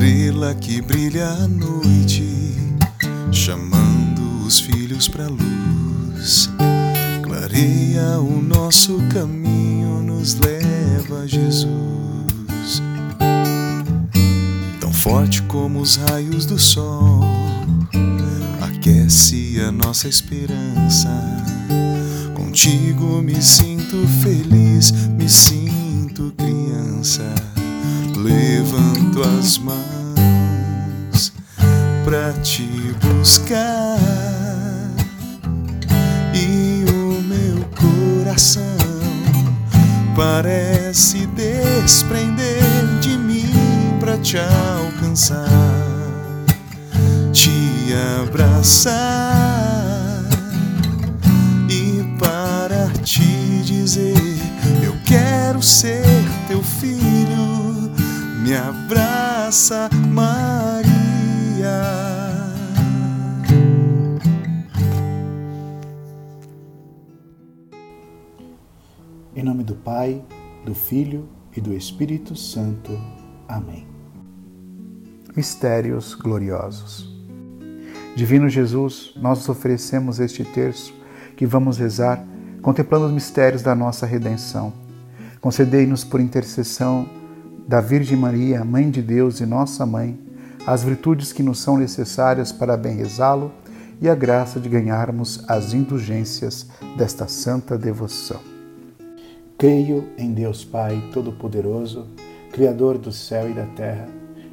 Estrela que brilha à noite, chamando os filhos para luz. Clareia o nosso caminho, nos leva a Jesus. Tão forte como os raios do sol, aquece a nossa esperança. Contigo me sinto feliz, me sinto criança levanto as mãos alcançar, te abraçar e para te dizer eu quero ser teu filho me abraça, Maria. Em nome do Pai, do Filho e do Espírito Santo. Amém. Mistérios gloriosos. Divino Jesus, nós oferecemos este terço que vamos rezar contemplando os mistérios da nossa redenção. Concedei-nos por intercessão da Virgem Maria, Mãe de Deus e nossa Mãe, as virtudes que nos são necessárias para bem rezá-lo e a graça de ganharmos as indulgências desta santa devoção. Creio em Deus Pai Todo-Poderoso, Criador do céu e da terra,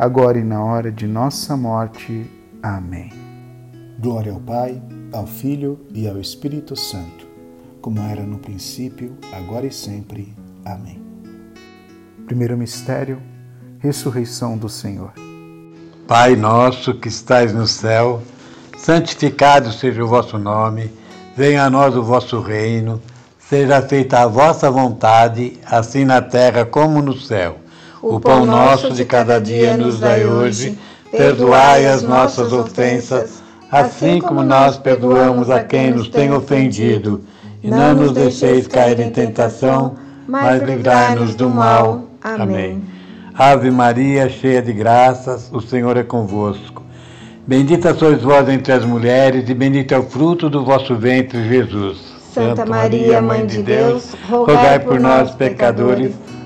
agora e na hora de nossa morte. Amém. Glória ao Pai, ao Filho e ao Espírito Santo, como era no princípio, agora e sempre. Amém. Primeiro mistério, ressurreição do Senhor. Pai nosso que estais no céu, santificado seja o vosso nome, venha a nós o vosso reino, seja feita a vossa vontade, assim na terra como no céu. O pão nosso de cada dia nos dai hoje, perdoai as nossas ofensas, assim como nós perdoamos a quem nos tem ofendido, e não nos deixeis cair em tentação, mas livrai-nos do mal. Amém. Ave Maria, cheia de graças, o Senhor é convosco. Bendita sois vós entre as mulheres, e bendito é o fruto do vosso ventre, Jesus. Santa Maria, Mãe de Deus, rogai por nós, pecadores,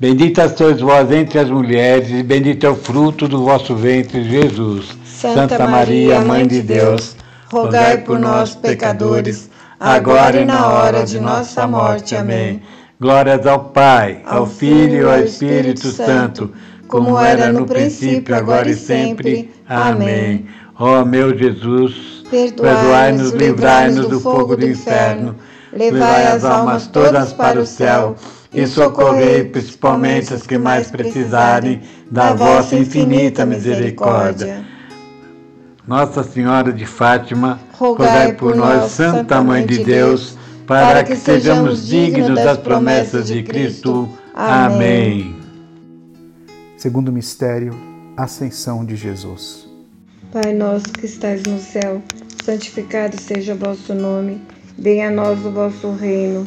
Bendita sois vós entre as mulheres, e bendito é o fruto do vosso ventre, Jesus. Santa Maria, Mãe de Deus, rogai por nós, pecadores, agora e na hora de nossa morte. Amém. Glórias ao Pai, ao Filho e ao Espírito Santo, como era no princípio, agora e sempre. Amém. Ó meu Jesus, perdoai-nos, livrai-nos do fogo do inferno, levai as almas todas para o céu e socorrei principalmente as que mais precisarem da vossa infinita misericórdia. Nossa Senhora de Fátima, rogai por nós, Santa Mãe de Deus, para que sejamos dignos das promessas de Cristo. Amém. Segundo mistério, Ascensão de Jesus. Pai nosso que estais no céu, santificado seja o vosso nome, venha a nós o vosso reino,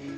e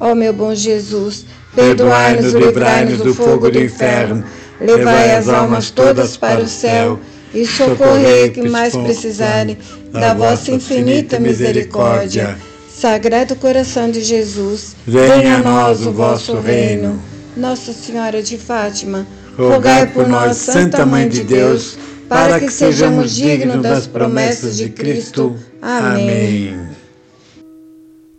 Ó meu bom Jesus, perdoai-nos e livrai-nos do fogo do inferno, levai as almas todas para o céu e socorrei que mais precisarem da vossa infinita misericórdia. Sagrado coração de Jesus, venha a nós o vosso reino. Nossa Senhora de Fátima, rogai por nós, Santa Mãe de Deus, para que sejamos dignos das promessas de Cristo. Amém.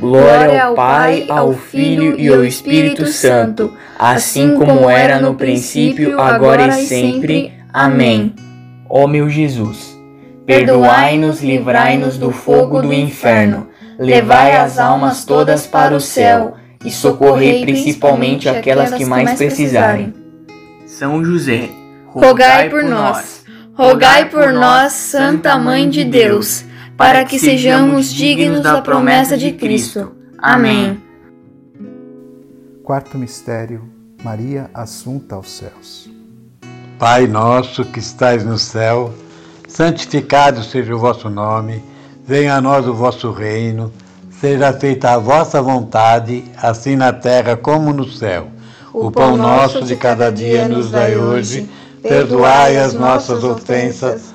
Glória ao Pai, ao Filho e ao Espírito Santo, assim como era no princípio, agora e sempre. Amém. Ó meu Jesus, perdoai-nos, livrai-nos do fogo do inferno, levai as almas todas para o céu e socorrei principalmente aquelas que mais precisarem. São José, rogai por nós. Rogai por nós, Santa Mãe de Deus, para que sejamos dignos da promessa de Cristo. Amém. Quarto mistério: Maria assunta aos céus. Pai nosso que estais no céu, santificado seja o vosso nome, venha a nós o vosso reino, seja feita a vossa vontade, assim na terra como no céu. O pão nosso de cada dia nos dai hoje perdoai as nossas ofensas,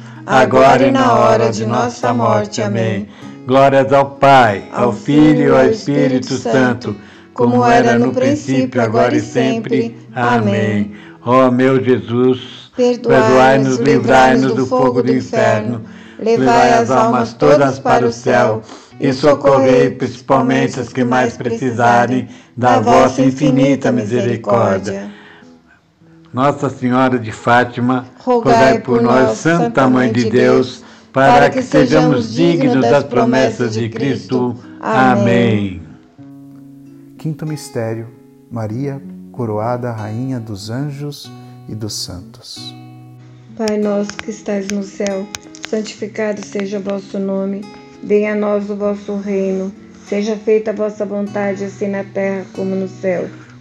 agora e na hora de nossa morte. Amém. Glórias ao Pai, ao Filho e ao Espírito Santo, como era no princípio, agora e sempre. Amém. Ó oh, meu Jesus, perdoai-nos, livrai-nos do fogo do inferno, levai as almas todas para o céu e socorrei principalmente as que mais precisarem da vossa infinita misericórdia. Nossa Senhora de Fátima, rogai por nós, Santa Mãe de Deus, para que sejamos dignos das promessas de Cristo. Amém. Quinto mistério: Maria, coroada Rainha dos anjos e dos santos. Pai nosso que estais no céu, santificado seja o vosso nome. Venha a nós o vosso reino, seja feita a vossa vontade, assim na terra como no céu.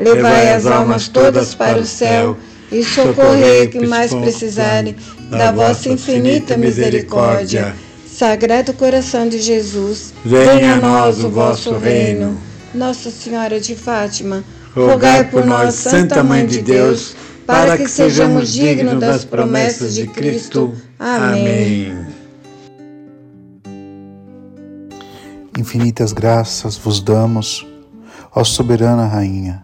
levai as almas todas para o céu e socorrei que mais precisarem da vossa infinita misericórdia. Sagrado coração de Jesus, venha a nós o vosso reino. Nossa Senhora de Fátima, rogai por nós, Santa Mãe de Deus, para que sejamos dignos das promessas de Cristo. Amém. Infinitas graças vos damos, ó soberana Rainha,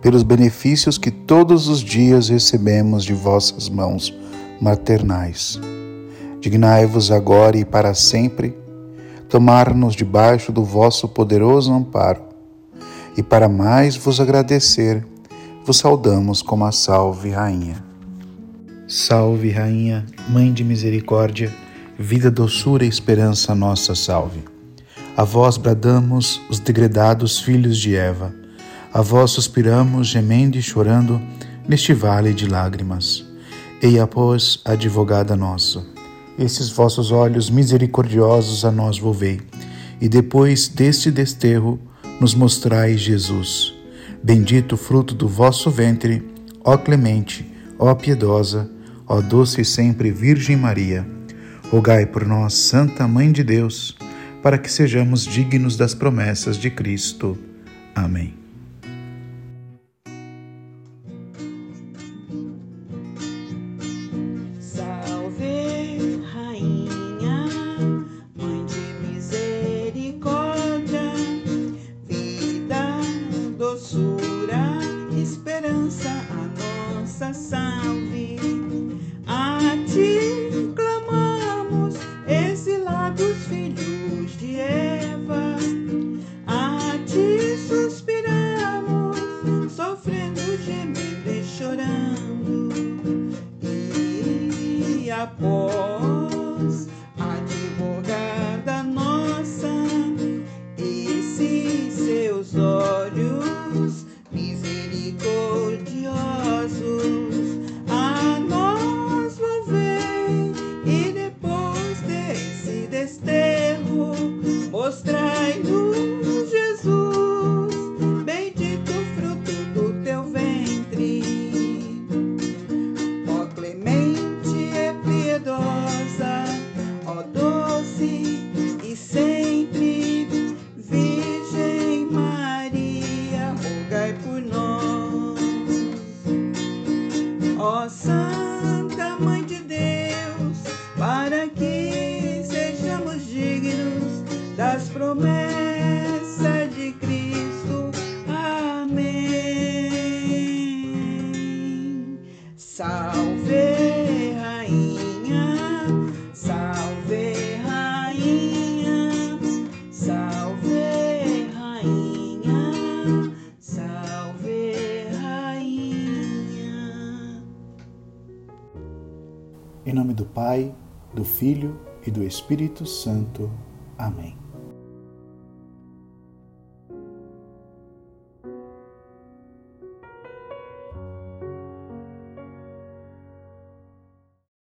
pelos benefícios que todos os dias recebemos de vossas mãos maternais Dignai-vos agora e para sempre tomar-nos debaixo do vosso poderoso amparo. E para mais vos agradecer, vos saudamos como a Salve Rainha. Salve Rainha, Mãe de Misericórdia, vida, doçura e esperança nossa salve. A vós bradamos os degredados filhos de Eva, a vós suspiramos gemendo e chorando neste vale de lágrimas. Eia, pois, advogada nossa esses vossos olhos misericordiosos a nós volvei, e depois deste desterro nos mostrai Jesus. Bendito fruto do vosso ventre, ó clemente, ó piedosa, ó doce e sempre Virgem Maria. Rogai por nós, Santa Mãe de Deus, para que sejamos dignos das promessas de Cristo. Amém. Filho e do Espírito Santo. Amém.